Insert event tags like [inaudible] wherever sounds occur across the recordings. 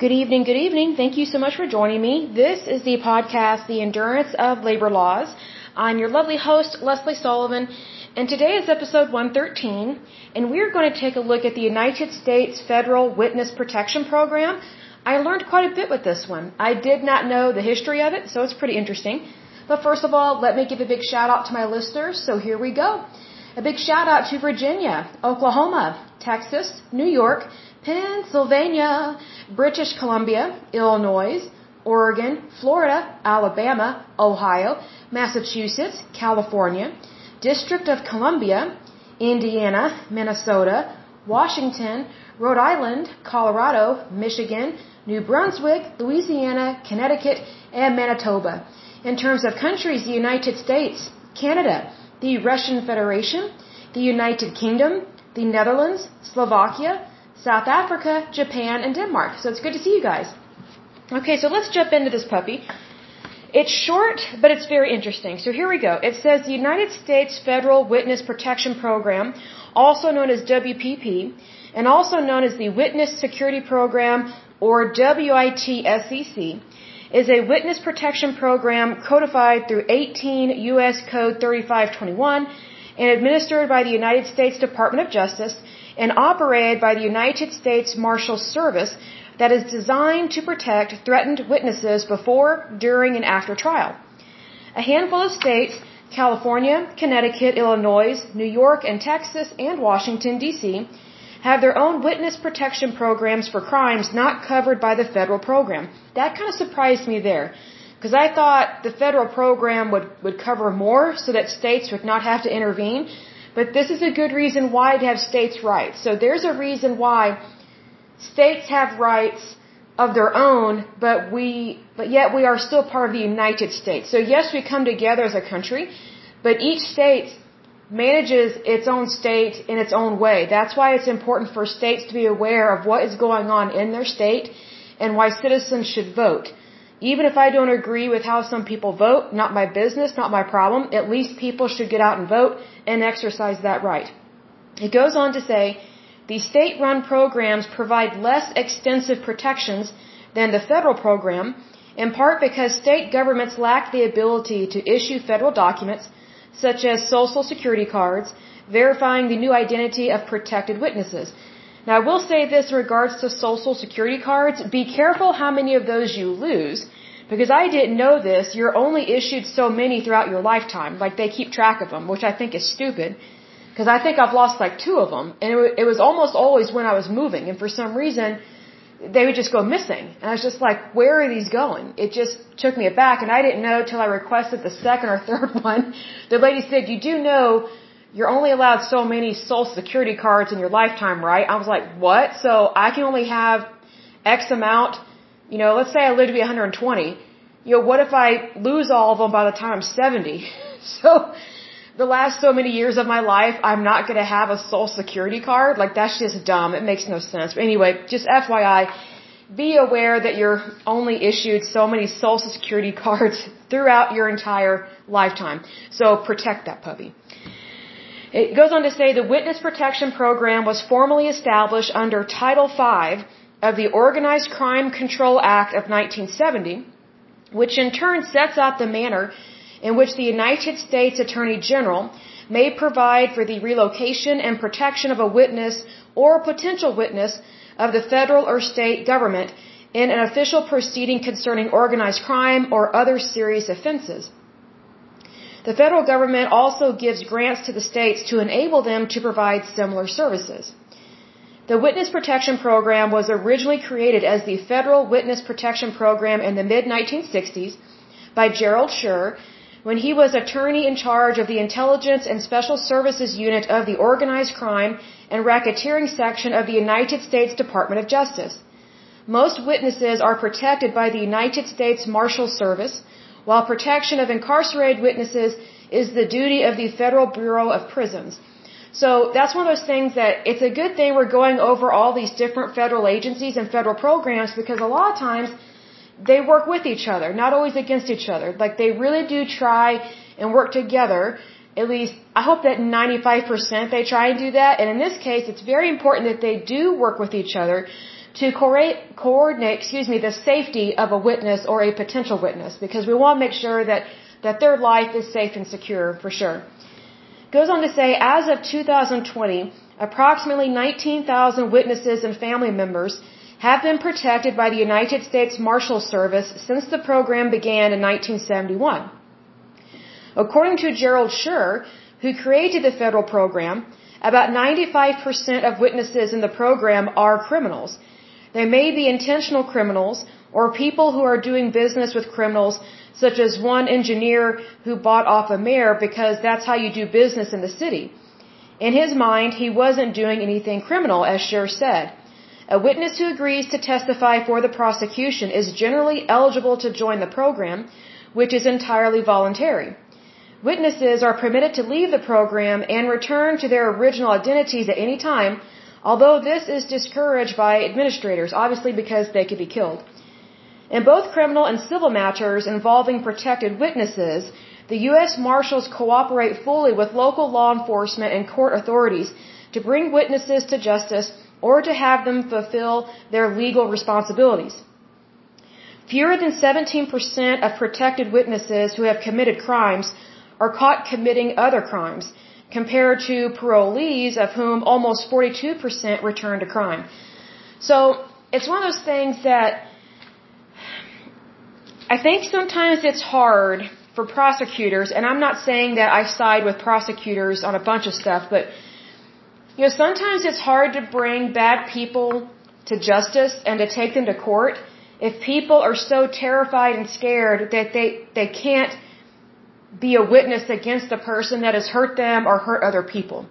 Good evening, good evening. Thank you so much for joining me. This is the podcast, The Endurance of Labor Laws. I'm your lovely host, Lesley Sullivan, and today is episode 113, and we're going to take a look at the United States Federal Witness Protection Program. I learned quite a bit with this one. I did not know the history of it, so it's pretty interesting. But first of all, let me give a big shout out to my listeners, so here we go. A big shout out to Virginia, Oklahoma, Texas, New York, Pennsylvania, British Columbia, Illinois, Oregon, Florida, Alabama, Ohio, Massachusetts, California, District of Columbia, Indiana, Minnesota, Washington, Rhode Island, Colorado, Michigan, New Brunswick, Louisiana, Connecticut, and Manitoba. In terms of countries, the United States, Canada, the Russian Federation, the United Kingdom, the Netherlands, Slovakia, South Africa, Japan, and Denmark. So it's good to see you guys. Okay, so let's jump into this puppy. It's short, but it's very interesting. So here we go. It says the United States Federal Witness Protection Program, also known as WPP, and also known as the Witness Security Program, or WITSEC, is a witness protection program codified through 18 U.S. Code 3521 and administered by the United States Department of Justice and operated by the United States Marshal Service that is designed to protect threatened witnesses before, during, and after trial. A handful of states, California, Connecticut, Illinois, New York, and Texas, and Washington, D.C., have their own witness protection programs for crimes not covered by the federal program. That kind of surprised me there. Because I thought the federal program would, would cover more so that states would not have to intervene. But this is a good reason why to have states' rights. So there's a reason why states have rights of their own, but we, but yet we are still part of the United States. So yes, we come together as a country, but each state manages its own state in its own way. That's why it's important for states to be aware of what is going on in their state and why citizens should vote. Even if I don't agree with how some people vote, not my business, not my problem, at least people should get out and vote and exercise that right. It goes on to say, the state-run programs provide less extensive protections than the federal program, in part because state governments lack the ability to issue federal documents such as social security cards, verifying the new identity of protected witnesses. Now, I will say this in regards to social security cards. Be careful how many of those you lose, because I didn't know this. You're only issued so many throughout your lifetime. Like, they keep track of them, which I think is stupid. Because I think I've lost like two of them. And it, was almost always when I was moving. And for some reason, they would just go missing. And I was just like, where are these going? It just took me aback. And I didn't know till I requested the second or [laughs] third one. The lady said, you do know you're only allowed so many social security cards in your lifetime, right? I was like, what? So I can only have X amount, you know, let's say I live to be 120. You know, what if I lose all of them by the time I'm 70? [laughs] so the last so many years of my life, I'm not going to have a social security card. Like that's just dumb. It makes no sense. But anyway, just FYI, be aware that you're only issued so many social security [laughs] cards throughout your entire lifetime. So protect that puppy. It goes on to say the Witness Protection Program was formally established under Title V of the Organized Crime Control Act of 1970, which in turn sets out the manner in which the United States Attorney General may provide for the relocation and protection of a witness or potential witness of the federal or state government in an official proceeding concerning organized crime or other serious offenses. The federal government also gives grants to the states to enable them to provide similar services. The Witness Protection Program was originally created as the Federal Witness Protection Program in the mid 1960s by Gerald Schur when he was attorney in charge of the Intelligence and Special Services Unit of the Organized Crime and Racketeering Section of the United States Department of Justice. Most witnesses are protected by the United States Marshal Service, while protection of incarcerated witnesses is the duty of the Federal Bureau of Prisons. So that's one of those things that it's a good thing we're going over all these different federal agencies and federal programs because a lot of times they work with each other, not always against each other. Like they really do try and work together. At least I hope that 95% they try and do that. And in this case, it's very important that they do work with each other to coordinate, excuse me, the safety of a witness or a potential witness because we want to make sure that, that their life is safe and secure for sure. Goes on to say, as of 2020, approximately 19,000 witnesses and family members have been protected by the United States Marshal Service since the program began in 1971. According to Gerald Schur, who created the federal program, about 95% of witnesses in the program are criminals. They may be intentional criminals or people who are doing business with criminals, such as one engineer who bought off a mayor because that's how you do business in the city. In his mind, he wasn't doing anything criminal, as Schur said. A witness who agrees to testify for the prosecution is generally eligible to join the program, which is entirely voluntary. Witnesses are permitted to leave the program and return to their original identities at any time, although this is discouraged by administrators, obviously because they could be killed. In both criminal and civil matters involving protected witnesses, the U.S. Marshals cooperate fully with local law enforcement and court authorities to bring witnesses to justice or to have them fulfill their legal responsibilities. Fewer than 17% of protected witnesses who have committed crimes are caught committing other crimes, compared to parolees of whom almost 42% return to crime. So it's one of those things that I think sometimes it's hard for prosecutors, and I'm not saying that I side with prosecutors on a bunch of stuff, but you know, sometimes it's hard to bring bad people to justice and to take them to court if people are so terrified and scared that they, they can't be a witness against the person that has hurt them or hurt other people.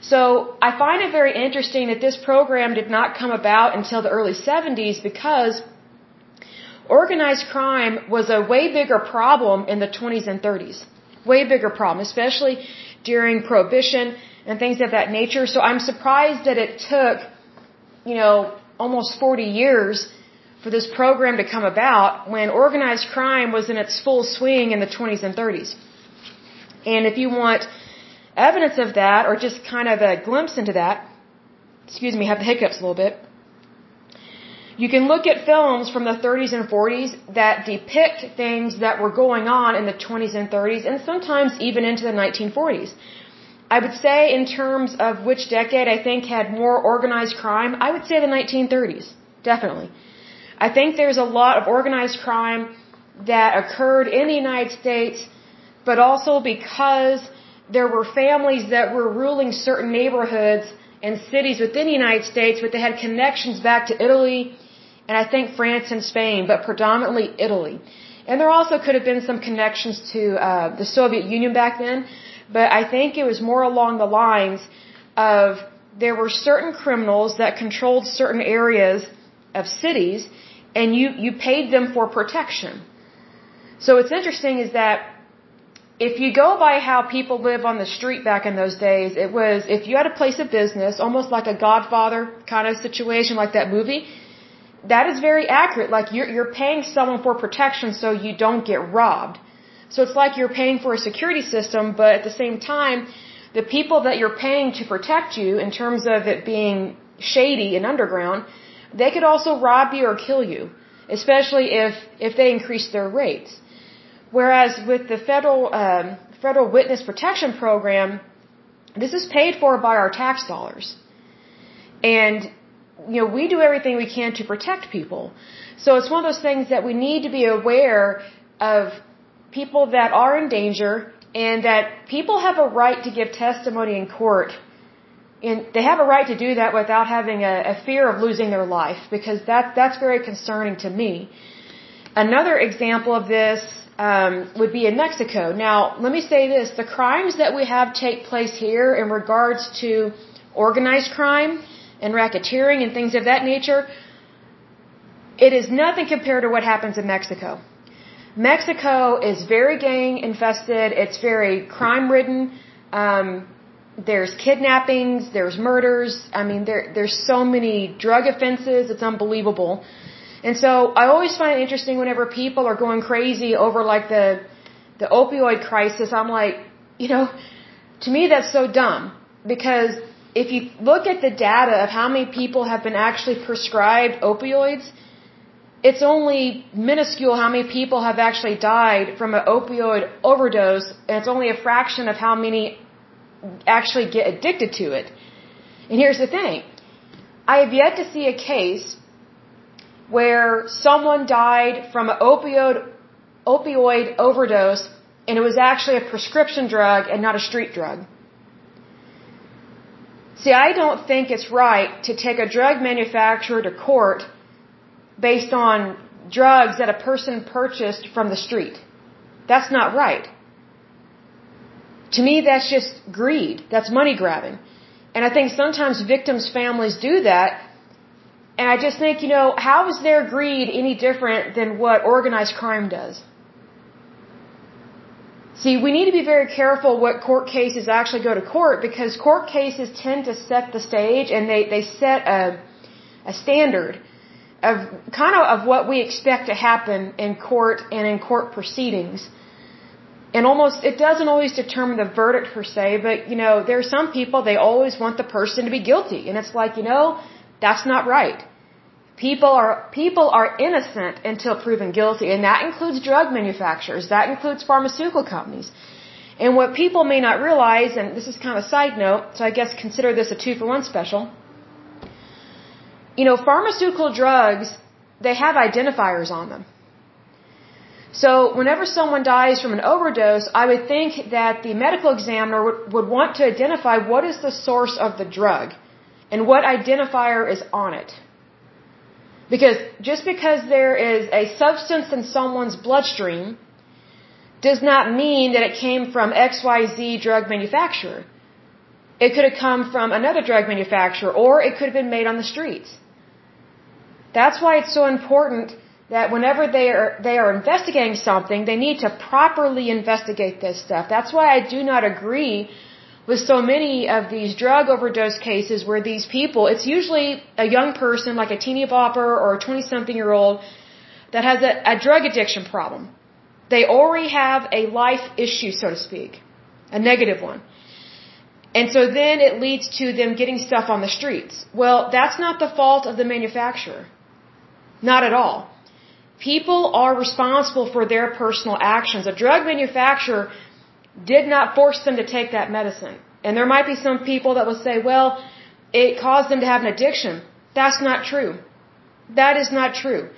So I find it very interesting that this program did not come about until the early 70s because organized crime was a way bigger problem in the 20s and 30s. Way bigger problem, especially during prohibition and things of that nature. So I'm surprised that it took, you know, almost 40 years for this program to come about when organized crime was in its full swing in the 20s and 30s. And if you want evidence of that or just kind of a glimpse into that, excuse me, have the hiccups a little bit. You can look at films from the 30s and 40s that depict things that were going on in the 20s and 30s and sometimes even into the 1940s. I would say in terms of which decade I think had more organized crime, I would say the 1930s. Definitely. I think there's a lot of organized crime that occurred in the United States, but also because there were families that were ruling certain neighborhoods and cities within the United States, but they had connections back to Italy and I think France and Spain, but predominantly Italy. And there also could have been some connections to uh, the Soviet Union back then, but I think it was more along the lines of there were certain criminals that controlled certain areas of cities and you, you paid them for protection. So what's interesting is that if you go by how people live on the street back in those days, it was if you had a place of business, almost like a Godfather kind of situation, like that movie, that is very accurate. Like you're, you're paying someone for protection so you don't get robbed. So it's like you're paying for a security system, but at the same time, the people that you're paying to protect you in terms of it being shady and underground, they could also rob you or kill you, especially if if they increase their rates. Whereas with the federal um, federal witness protection program, this is paid for by our tax dollars, and you know we do everything we can to protect people. So it's one of those things that we need to be aware of people that are in danger and that people have a right to give testimony in court and they have a right to do that without having a, a fear of losing their life because that that's very concerning to me. Another example of this um, would be in Mexico. Now, let me say this: the crimes that we have take place here in regards to organized crime and racketeering and things of that nature, it is nothing compared to what happens in Mexico. Mexico is very gang infested. It's very crime ridden. Um, there's kidnappings, there's murders. I mean, there there's so many drug offenses. It's unbelievable. And so I always find it interesting whenever people are going crazy over like the the opioid crisis. I'm like, you know, to me that's so dumb because if you look at the data of how many people have been actually prescribed opioids, it's only minuscule how many people have actually died from an opioid overdose, and it's only a fraction of how many actually get addicted to it. And here's the thing. I have yet to see a case where someone died from an opioid, opioid overdose and it was actually a prescription drug and not a street drug. See, I don't think it's right to take a drug manufacturer to court based on drugs that a person purchased from the street. That's not right. To me, that's just greed. That's money grabbing. And I think sometimes victims' families do that. And I just think, you know, how is their greed any different than what organized crime does? See, we need to be very careful what court cases actually go to court because court cases tend to set the stage and they, they set a, a standard of kind of of what we expect to happen in court and in court proceedings. And almost, it doesn't always determine the verdict per se, but you know, there are some people, they always want the person to be guilty. And it's like, you know, that's not right. People are, people are innocent until proven guilty, and that includes drug manufacturers, that includes pharmaceutical companies. And what people may not realize, and this is kind of a side note, so I guess consider this a two for one special. You know, pharmaceutical drugs, they have identifiers on them. So whenever someone dies from an overdose, I would think that the medical examiner would, would want to identify what is the source of the drug and what identifier is on it. Because just because there is a substance in someone's bloodstream does not mean that it came from XYZ drug manufacturer. It could have come from another drug manufacturer or it could have been made on the streets. That's why it's so important that whenever they are, they are investigating something, they need to properly investigate this stuff. That's why I do not agree with so many of these drug overdose cases where these people, it's usually a young person like a teeny bopper or a 20 something year old that has a, a drug addiction problem. They already have a life issue, so to speak, a negative one. And so then it leads to them getting stuff on the streets. Well, that's not the fault of the manufacturer. Not at all. People are responsible for their personal actions. A drug manufacturer did not force them to take that medicine. And there might be some people that will say, well, it caused them to have an addiction. That's not true. That is not true.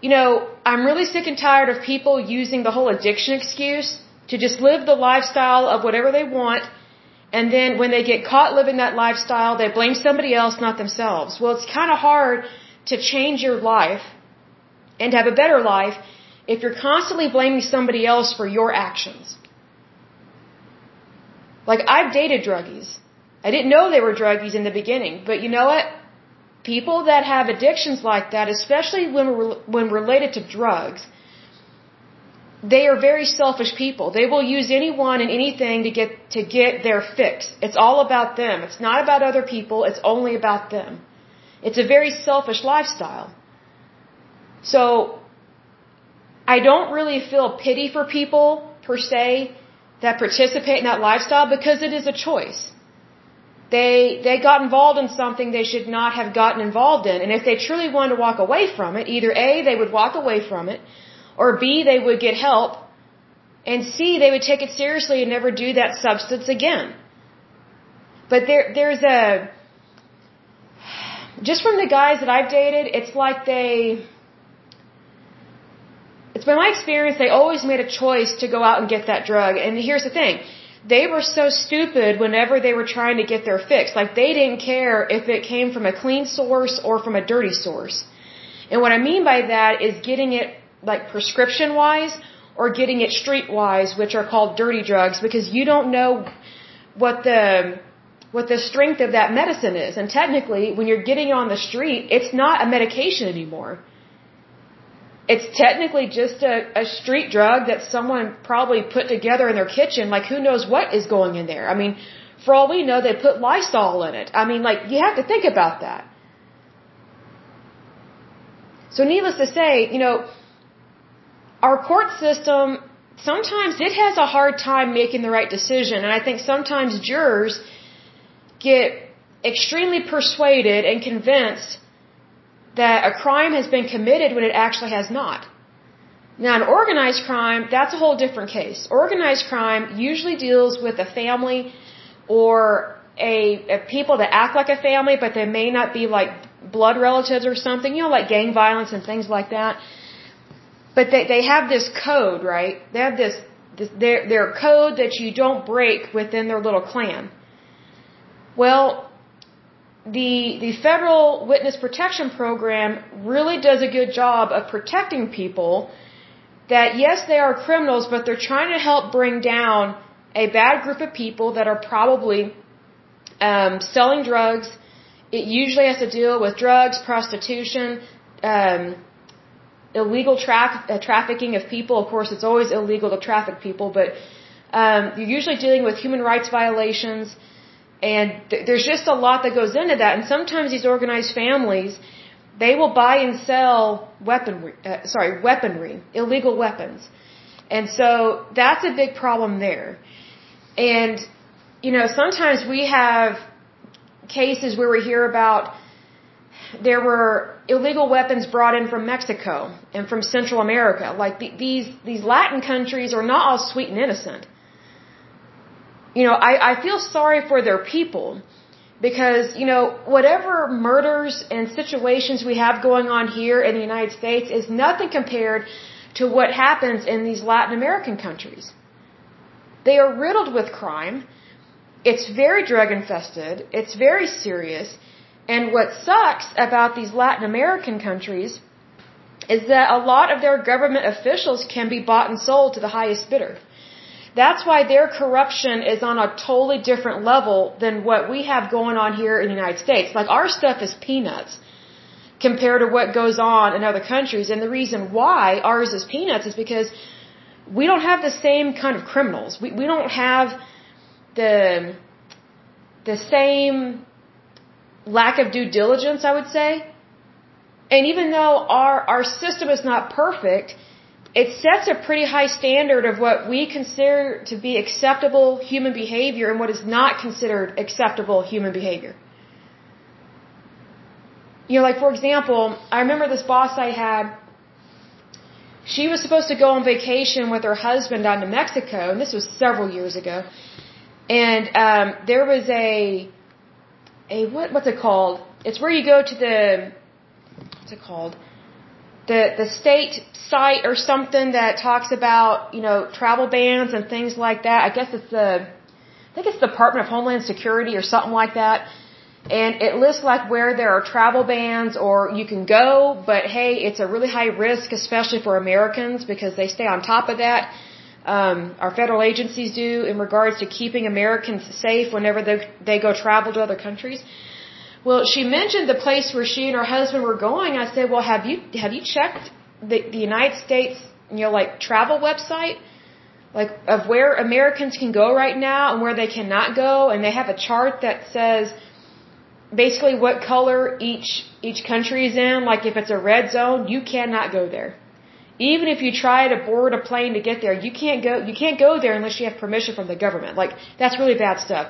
You know, I'm really sick and tired of people using the whole addiction excuse to just live the lifestyle of whatever they want. And then when they get caught living that lifestyle, they blame somebody else, not themselves. Well, it's kind of hard to change your life and have a better life if you're constantly blaming somebody else for your actions. Like I've dated druggies. I didn't know they were druggies in the beginning, but you know what? People that have addictions like that, especially when when related to drugs, they are very selfish people. They will use anyone and anything to get to get their fix. It's all about them. It's not about other people. It's only about them. It's a very selfish lifestyle. So I don't really feel pity for people per se that participate in that lifestyle because it is a choice. They, they got involved in something they should not have gotten involved in. And if they truly wanted to walk away from it, either A, they would walk away from it, or B, they would get help, and C, they would take it seriously and never do that substance again. But there, there's a, just from the guys that I've dated, it's like they, it's been my experience they always made a choice to go out and get that drug. And here's the thing. They were so stupid whenever they were trying to get their fix. Like they didn't care if it came from a clean source or from a dirty source. And what I mean by that is getting it like prescription wise or getting it street wise, which are called dirty drugs because you don't know what the what the strength of that medicine is. And technically, when you're getting it on the street, it's not a medication anymore it's technically just a, a street drug that someone probably put together in their kitchen. Like, who knows what is going in there? I mean, for all we know, they put Lysol in it. I mean, like, you have to think about that. So, needless to say, you know, our court system, sometimes it has a hard time making the right decision. And I think sometimes jurors get extremely persuaded and convinced that a crime has been committed when it actually has not. Now, in organized crime, that's a whole different case. Organized crime usually deals with a family or a, a people that act like a family, but they may not be like blood relatives or something, you know, like gang violence and things like that. But they, they have this code, right? They have this, this their, their code that you don't break within their little clan. Well, the, the federal witness protection program really does a good job of protecting people that yes, they are criminals, but they're trying to help bring down a bad group of people that are probably um, selling drugs. It usually has to deal with drugs, prostitution, um, illegal tra- uh, trafficking of people. Of course, it's always illegal to traffic people, but um, you're usually dealing with human rights violations, and th- there's just a lot that goes into that. And sometimes these organized families they will buy and sell weaponry, uh, sorry, weaponry, illegal weapons. And so that's a big problem there. And, you know, sometimes we have cases where we hear about there were illegal weapons brought in from Mexico and from Central America. Like the, these, these Latin countries are not all sweet and innocent. You know, I, I feel sorry for their people because, you know, whatever murders and situations we have going on here in the United States is nothing compared to what happens in these Latin American countries. They are riddled with crime. It's very drug infested. It's very serious. And what sucks about these Latin American countries is that a lot of their government officials can be bought and sold to the highest bidder. That's why their corruption is on a totally different level than what we have going on here in the United States. Like our stuff is peanuts compared to what goes on in other countries. And the reason why ours is peanuts is because we don't have the same kind of criminals. We, we don't have the, the same lack of due diligence, I would say. And even though our, our system is not perfect, it sets a pretty high standard of what we consider to be acceptable human behavior and what is not considered acceptable human behavior. You know, like for example, I remember this boss I had, she was supposed to go on vacation with her husband down to Mexico, and this was several years ago. And um, there was a, a what what's it called? It's where you go to the, what's it called? The the state site or something that talks about you know travel bans and things like that. I guess it's the I think it's the Department of Homeland Security or something like that. And it lists like where there are travel bans or you can go, but hey, it's a really high risk, especially for Americans because they stay on top of that. Um, our federal agencies do in regards to keeping Americans safe whenever they, they go travel to other countries. Well, she mentioned the place where she and her husband were going. I said, "Well, have you have you checked the the United States, you know, like travel website, like of where Americans can go right now and where they cannot go?" And they have a chart that says basically what color each each country is in. Like if it's a red zone, you cannot go there. Even if you try to board a plane to get there, you can't go you can't go there unless you have permission from the government. Like that's really bad stuff.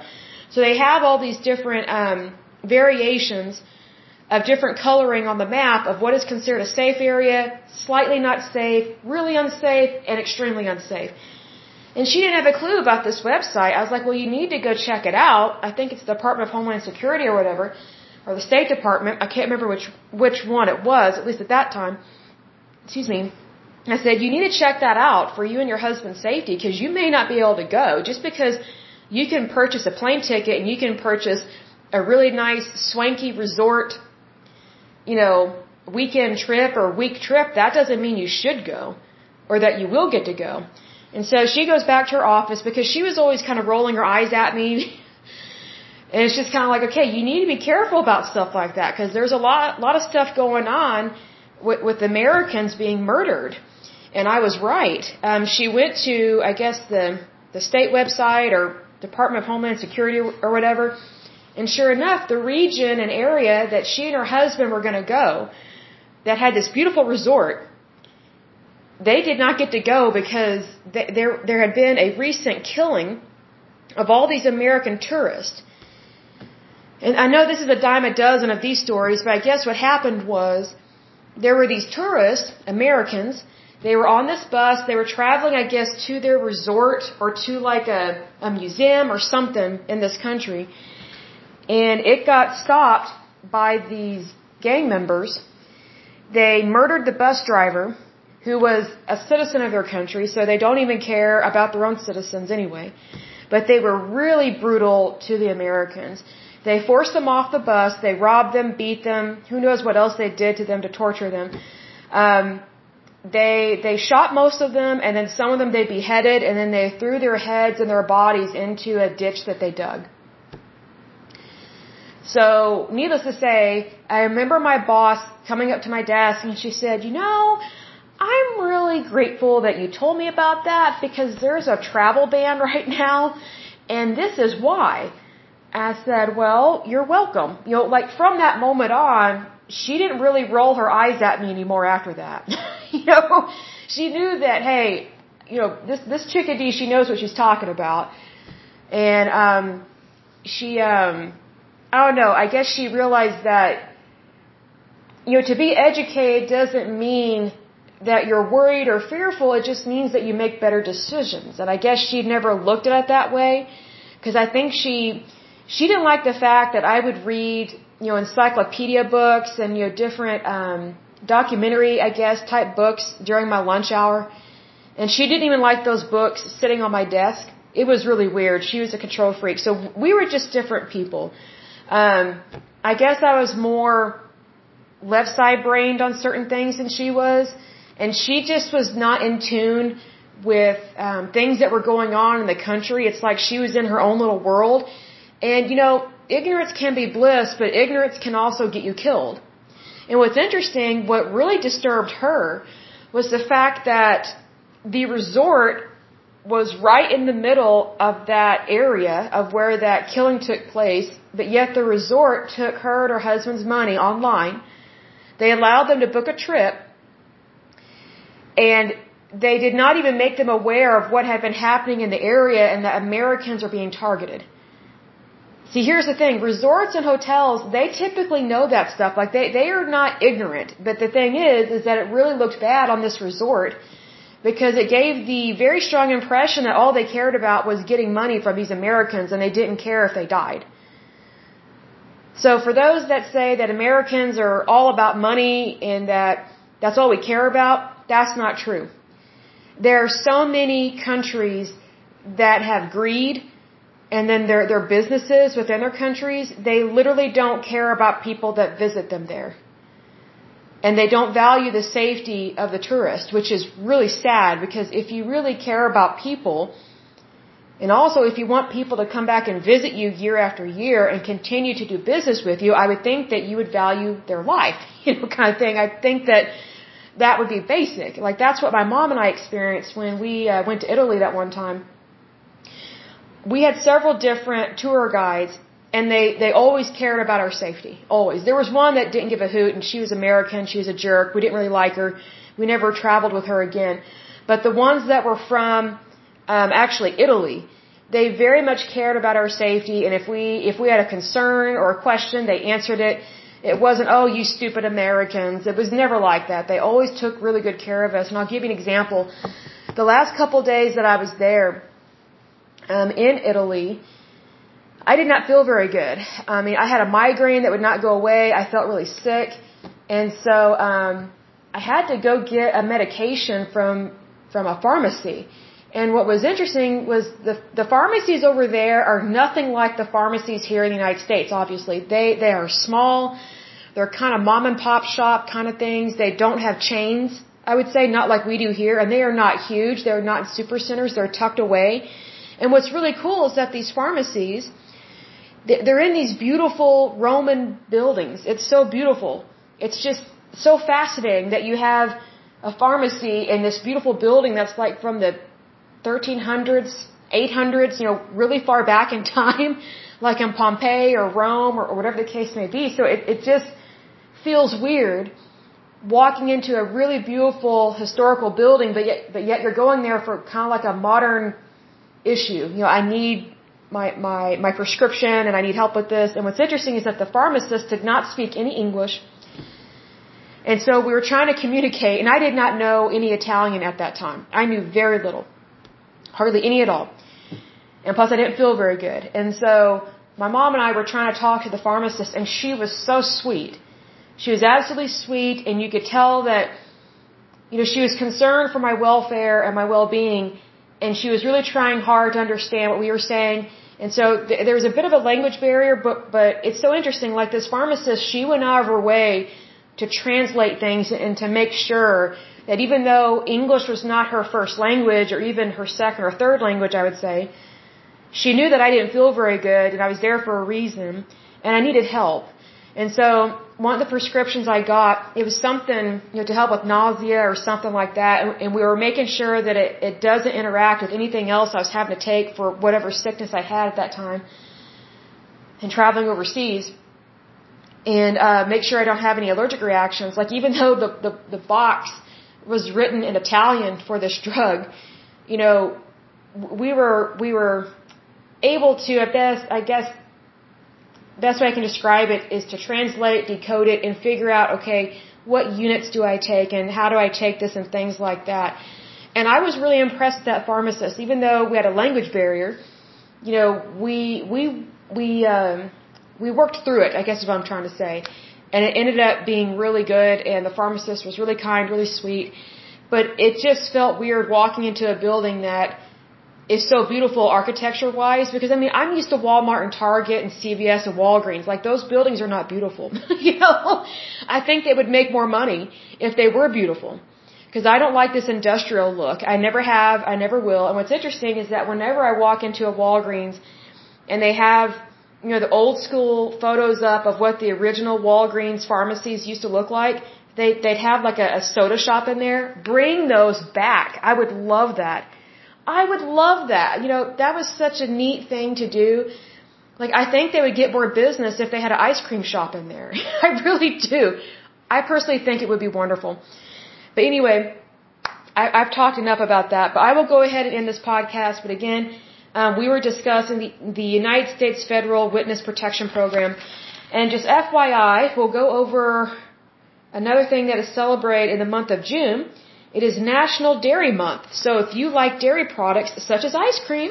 So they have all these different um variations of different coloring on the map of what is considered a safe area, slightly not safe, really unsafe, and extremely unsafe. And she didn't have a clue about this website. I was like, well, you need to go check it out. I think it's the Department of Homeland Security or whatever, or the State Department. I can't remember which which one it was, at least at that time. Excuse me. I said, you need to check that out for you and your husband's safety because you may not be able to go just because you can purchase a plane ticket and you can purchase a really nice swanky resort, you know, weekend trip or week trip, that doesn't mean you should go or that you will get to go. And so she goes back to her office because she was always kind of rolling her eyes at me. [laughs] and it's just kind of like, okay, you need to be careful about stuff like that because there's a lot, lot of stuff going on with, with Americans being murdered. And I was right. Um, she went to, I guess, the, the state website or Department of Homeland Security or whatever and sure enough, the region and area that she and her husband were going to go, that had this beautiful resort, they did not get to go because there there had been a recent killing of all these American tourists. And I know this is a dime a dozen of these stories, but I guess what happened was there were these tourists, Americans, they were on this bus, they were traveling, I guess, to their resort or to like a, a museum or something in this country. And it got stopped by these gang members. They murdered the bus driver, who was a citizen of their country, so they don't even care about their own citizens anyway. But they were really brutal to the Americans. They forced them off the bus, they robbed them, beat them, who knows what else they did to them to torture them. Um, they they shot most of them and then some of them they beheaded and then they threw their heads and their bodies into a ditch that they dug. So, needless to say, I remember my boss coming up to my desk and she said, "You know, I'm really grateful that you told me about that because there's a travel ban [laughs] right now and this is why." I said, "Well, you're welcome." You know, like from that moment on, she didn't really roll her eyes at me anymore after that. [laughs] you know, she knew that hey, you know, this this chickadee, she knows what she's talking about. And um she um I don't know, I guess she realized that you know, to be educated doesn't mean that you're worried or fearful, it just means that you make better decisions. And I guess she'd never looked at it that way because I think she she didn't like the fact that I would read, you know, encyclopedia books and you know different um documentary, I guess, type books during my lunch hour. And she didn't even like those books sitting on my desk. It was really weird. She was a control freak. So we were just different people. Um, I guess I was more left side brained on certain things than she was. And she just was not in tune with um, things that were going on in the country. It's like she was in her own little world. And, you know, ignorance can be bliss, but ignorance can also get you killed. And what's interesting, what really disturbed her was the fact that the resort was right in the middle of that area of where that killing took place, but yet the resort took her and her husband's money online. They allowed them to book a trip, and they did not even make them aware of what had been happening in the area and that Americans are being targeted. See, here's the thing. Resorts and hotels, they typically know that stuff. Like they, they are not ignorant. But the thing is, is that it really looked bad on this resort because it gave the very strong impression that all they cared about was getting money from these Americans and they didn't care if they died. So for those that say that Americans are all about money and that that's all we care about, that's not true. There are so many countries that have greed and then their their businesses within their countries, they literally don't care about people that visit them there. And they don't value the safety of the tourist, which is really sad because if you really care about people, and also if you want people to come back and visit you year after year and continue to do business with you, I would think that you would value their life, [laughs] you know, kind of thing. I think that that would be basic. Like that's what my mom and I experienced when we uh, went to Italy that one time we had several different tour guides and they they always cared about our safety always there was one that didn't give a hoot and she was american she was a jerk we didn't really like her we never traveled with her again but the ones that were from um actually italy they very much cared about our safety and if we if we had a concern or a question they answered it it wasn't oh you stupid americans it was never like that they always took really good care of us and i'll give you an example the last couple days that i was there um, in Italy, I did not feel very good. I mean, I had a migraine that would not go away. I felt really sick, and so um, I had to go get a medication from from a pharmacy. And what was interesting was the the pharmacies over there are nothing like the pharmacies here in the United States. Obviously, they they are small. They're kind of mom and pop shop kind of things. They don't have chains. I would say not like we do here, and they are not huge. They're not super centers. They're tucked away. And what's really cool is that these pharmacies, they're in these beautiful Roman buildings. It's so beautiful. It's just so fascinating that you have a pharmacy in this beautiful building that's like from the 1300s, 800s, you know, really far back in time, [laughs] like in Pompeii or Rome or, or whatever the case may be. So it, it just feels weird walking into a really beautiful historical building, but yet, but yet you're going there for kind of like a modern issue. You know, I need my, my, my prescription and I need help with this. And what's interesting is that the pharmacist did not speak any English. And so we were trying to communicate and I did not know any Italian at that time. I knew very little. Hardly any at all. And plus I didn't feel very good. And so my mom and I were trying to talk to the pharmacist and she was so sweet. She was absolutely sweet and you could tell that, you know, she was concerned for my welfare and my well-being and she was really trying hard to understand what we were saying. And so th- there was a bit of a language barrier, but but it's so interesting. Like this pharmacist, she went out of her way to translate things and to make sure that even though English was not her first language or even her second or third language, I would say, she knew that I didn't feel very good and I was there for a reason and I needed help. And so one of the prescriptions I got, it was something, you know, to help with nausea or something like that. And, we were making sure that it, it doesn't interact with anything else I was having to take for whatever sickness I had at that time and traveling overseas. And, uh, make sure I don't have any allergic reactions. Like even though the, the, the box was written in Italian for this drug, you know, we were, we were able to, at best, I guess, best way I can describe it is to translate, decode it, and figure out, okay, what units do I take and how do I take this and things like that. And I was really impressed with that pharmacist, even though we had a language barrier. You know, we we we um, we worked through it. I guess is what I'm trying to say. And it ended up being really good, and the pharmacist was really kind, really sweet. But it just felt weird walking into a building that is so beautiful architecture wise because I mean I'm used to Walmart and Target and CVS and Walgreens. Like those buildings are not beautiful. [laughs] You know? I think they would make more money if they were beautiful. Because I don't like this industrial look. I never have I never will. And what's interesting is that whenever I walk into a Walgreens and they have you know the old school photos up of what the original Walgreens pharmacies used to look like they they'd have like a, a soda shop in there bring those back I would love that I would love that. You know, that was such a neat thing to do. Like, I think they would get more business if they had an ice cream shop in there. [laughs] I really do. I personally think it would be wonderful. But anyway, I, I've talked enough about that. But I will go ahead and end this podcast. But again, um, we were discussing the, the United States Federal Witness Protection Program. And just FYI, we'll go over another thing that is celebrated in the month of June. It is National Dairy Month. So if you like dairy products such as ice cream,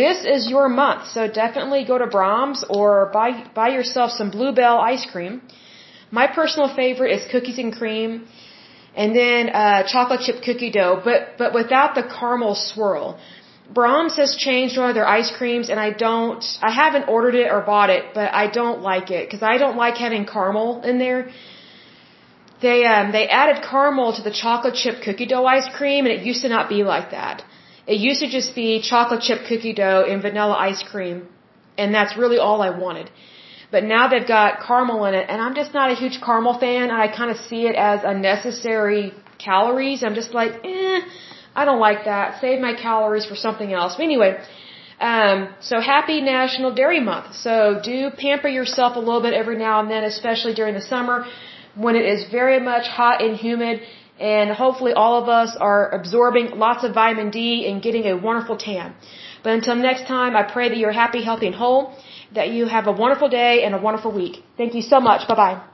this is your month. So definitely go to Braum's or buy buy yourself some Blue Bell ice cream. My personal favorite is cookies and cream, and then uh, chocolate chip cookie dough, but but without the caramel swirl. Braum's has changed one of their ice creams, and I don't. I haven't ordered it or bought it, but I don't like it because I don't like having caramel in there they um they added caramel to the chocolate chip cookie dough ice cream and it used to not be like that. It used to just be chocolate chip cookie dough and vanilla ice cream and that's really all I wanted. But now they've got caramel in it and I'm just not a huge caramel fan and I kind of see it as unnecessary calories. I'm just like, "Eh, I don't like that. Save my calories for something else." But anyway, um, so happy National Dairy Month. So do pamper yourself a little bit every now and then, especially during the summer when it is very much hot and humid and hopefully all of us are absorbing lots of vitamin D and getting a wonderful tan. But until next time, I pray that you're happy, healthy, and whole, that you have a wonderful day and a wonderful week. Thank you so much. Bye bye.